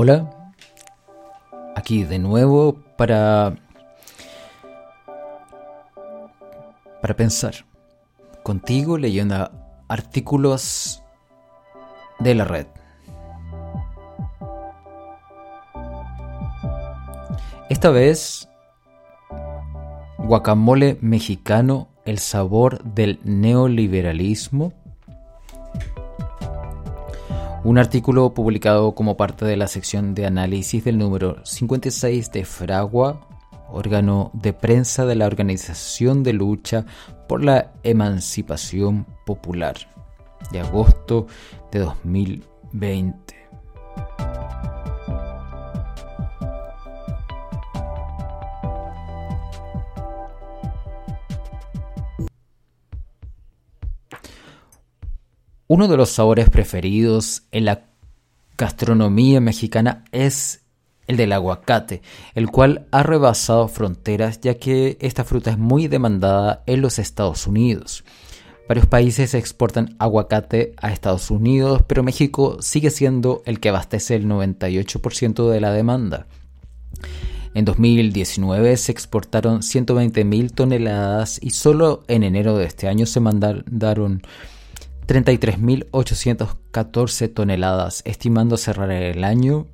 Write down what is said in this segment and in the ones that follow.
Hola, aquí de nuevo para para pensar contigo leyendo artículos de la red. Esta vez, guacamole mexicano, el sabor del neoliberalismo. Un artículo publicado como parte de la sección de análisis del número 56 de Fragua, órgano de prensa de la Organización de Lucha por la Emancipación Popular, de agosto de 2020. Uno de los sabores preferidos en la gastronomía mexicana es el del aguacate, el cual ha rebasado fronteras ya que esta fruta es muy demandada en los Estados Unidos. Varios países exportan aguacate a Estados Unidos, pero México sigue siendo el que abastece el 98% de la demanda. En 2019 se exportaron 120.000 toneladas y solo en enero de este año se mandaron 33.814 toneladas, estimando cerrar el año,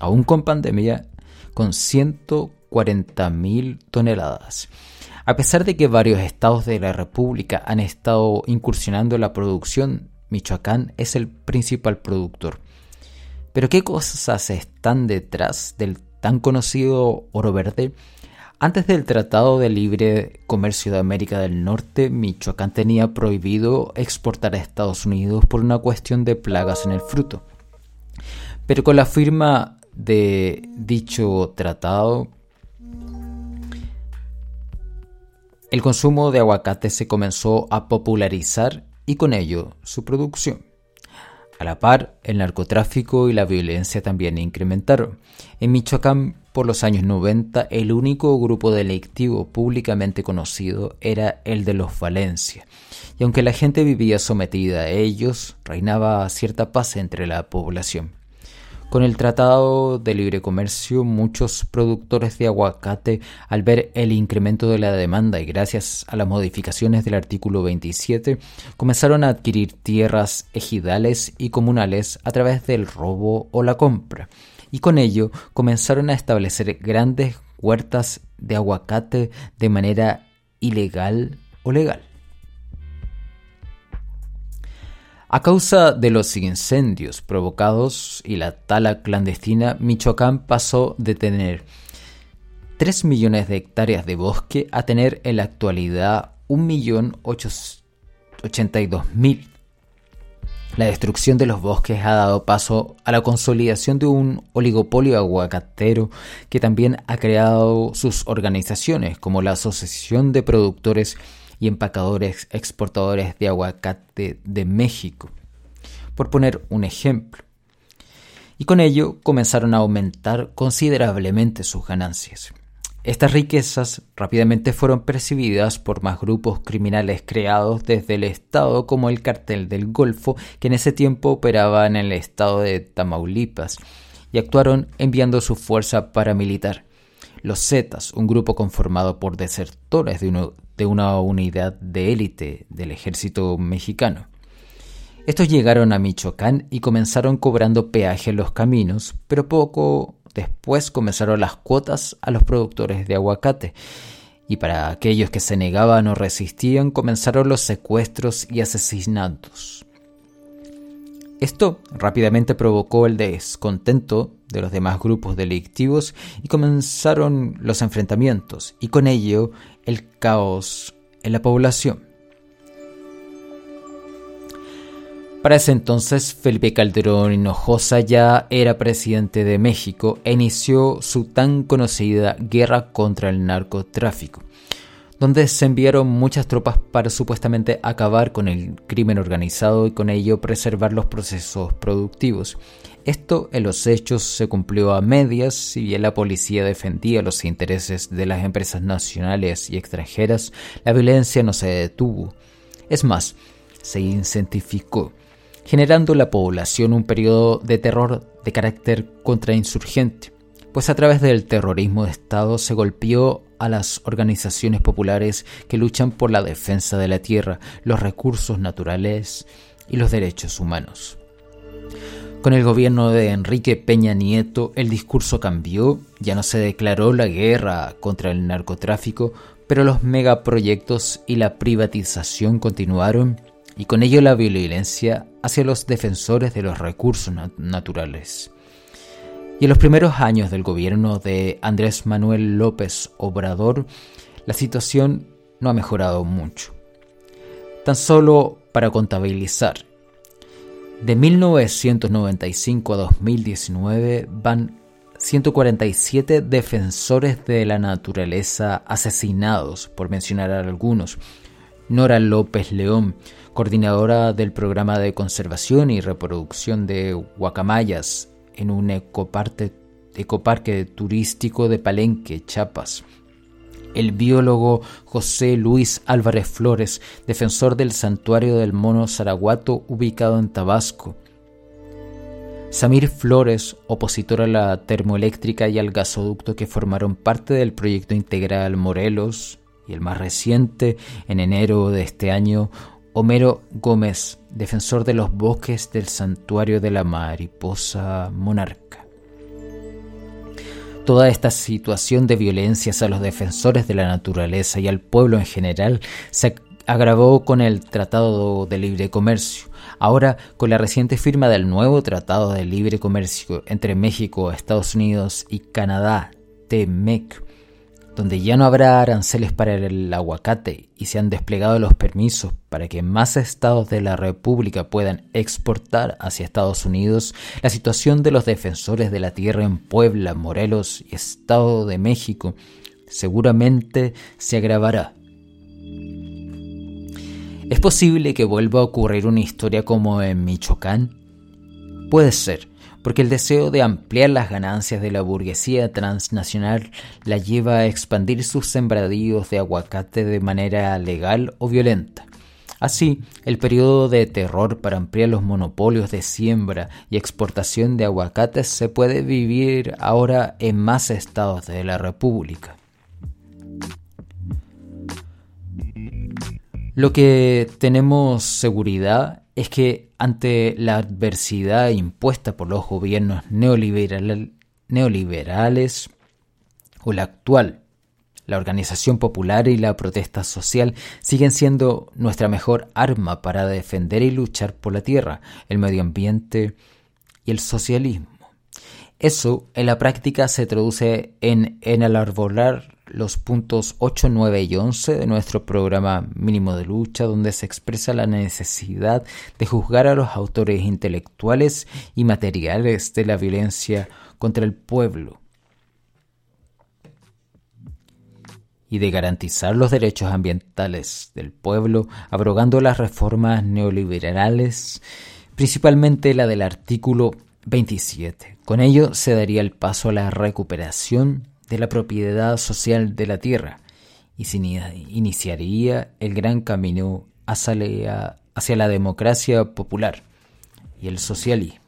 aún con pandemia, con 140.000 toneladas. A pesar de que varios estados de la República han estado incursionando en la producción, Michoacán es el principal productor. Pero ¿qué cosas están detrás del tan conocido oro verde? Antes del Tratado de Libre Comercio de América del Norte, Michoacán tenía prohibido exportar a Estados Unidos por una cuestión de plagas en el fruto. Pero con la firma de dicho tratado, el consumo de aguacate se comenzó a popularizar y con ello su producción. A la par, el narcotráfico y la violencia también incrementaron. En Michoacán por los años 90, el único grupo delictivo públicamente conocido era el de los Valencia, y aunque la gente vivía sometida a ellos, reinaba cierta paz entre la población. Con el Tratado de Libre Comercio, muchos productores de aguacate, al ver el incremento de la demanda y gracias a las modificaciones del artículo 27, comenzaron a adquirir tierras ejidales y comunales a través del robo o la compra y con ello comenzaron a establecer grandes huertas de aguacate de manera ilegal o legal. A causa de los incendios provocados y la tala clandestina, Michoacán pasó de tener 3 millones de hectáreas de bosque a tener en la actualidad 1.882.000 la destrucción de los bosques ha dado paso a la consolidación de un oligopolio aguacatero que también ha creado sus organizaciones como la Asociación de Productores y Empacadores Exportadores de Aguacate de México, por poner un ejemplo. Y con ello comenzaron a aumentar considerablemente sus ganancias. Estas riquezas rápidamente fueron percibidas por más grupos criminales creados desde el Estado como el Cartel del Golfo, que en ese tiempo operaba en el estado de Tamaulipas, y actuaron enviando su fuerza paramilitar. Los Zetas, un grupo conformado por desertores de, de una unidad de élite del ejército mexicano. Estos llegaron a Michoacán y comenzaron cobrando peaje en los caminos, pero poco Después comenzaron las cuotas a los productores de aguacate y para aquellos que se negaban o resistían comenzaron los secuestros y asesinatos. Esto rápidamente provocó el descontento de los demás grupos delictivos y comenzaron los enfrentamientos y con ello el caos en la población. Para ese entonces, Felipe Calderón Hinojosa ya era presidente de México e inició su tan conocida guerra contra el narcotráfico, donde se enviaron muchas tropas para supuestamente acabar con el crimen organizado y con ello preservar los procesos productivos. Esto en los hechos se cumplió a medias, si bien la policía defendía los intereses de las empresas nacionales y extranjeras, la violencia no se detuvo. Es más, se incentificó generando en la población un periodo de terror de carácter contrainsurgente, pues a través del terrorismo de Estado se golpeó a las organizaciones populares que luchan por la defensa de la tierra, los recursos naturales y los derechos humanos. Con el gobierno de Enrique Peña Nieto el discurso cambió, ya no se declaró la guerra contra el narcotráfico, pero los megaproyectos y la privatización continuaron y con ello la violencia hacia los defensores de los recursos naturales. Y en los primeros años del gobierno de Andrés Manuel López Obrador, la situación no ha mejorado mucho. Tan solo para contabilizar, de 1995 a 2019 van 147 defensores de la naturaleza asesinados, por mencionar algunos. Nora López León, coordinadora del programa de conservación y reproducción de guacamayas en un ecoparque turístico de Palenque, Chiapas. El biólogo José Luis Álvarez Flores, defensor del santuario del mono Zaraguato ubicado en Tabasco. Samir Flores, opositor a la termoeléctrica y al gasoducto que formaron parte del proyecto integral Morelos, y el más reciente, en enero de este año, Homero Gómez, defensor de los bosques del santuario de la mariposa monarca. Toda esta situación de violencias a los defensores de la naturaleza y al pueblo en general se agravó con el Tratado de Libre Comercio. Ahora, con la reciente firma del nuevo Tratado de Libre Comercio entre México, Estados Unidos y Canadá, TMEC, donde ya no habrá aranceles para el aguacate y se han desplegado los permisos para que más estados de la República puedan exportar hacia Estados Unidos, la situación de los defensores de la tierra en Puebla, Morelos y Estado de México seguramente se agravará. ¿Es posible que vuelva a ocurrir una historia como en Michoacán? Puede ser, porque el deseo de ampliar las ganancias de la burguesía transnacional la lleva a expandir sus sembradíos de aguacate de manera legal o violenta. Así, el periodo de terror para ampliar los monopolios de siembra y exportación de aguacates se puede vivir ahora en más estados de la República. Lo que tenemos seguridad es que ante la adversidad impuesta por los gobiernos neoliberales o la actual, la organización popular y la protesta social siguen siendo nuestra mejor arma para defender y luchar por la tierra, el medio ambiente y el socialismo. Eso en la práctica se traduce en, en alarbolar los puntos 8, 9 y 11 de nuestro programa mínimo de lucha, donde se expresa la necesidad de juzgar a los autores intelectuales y materiales de la violencia contra el pueblo y de garantizar los derechos ambientales del pueblo, abrogando las reformas neoliberales, principalmente la del artículo 27. Con ello se daría el paso a la recuperación de la propiedad social de la tierra y se iniciaría el gran camino hacia la, democracia popular y el socialismo.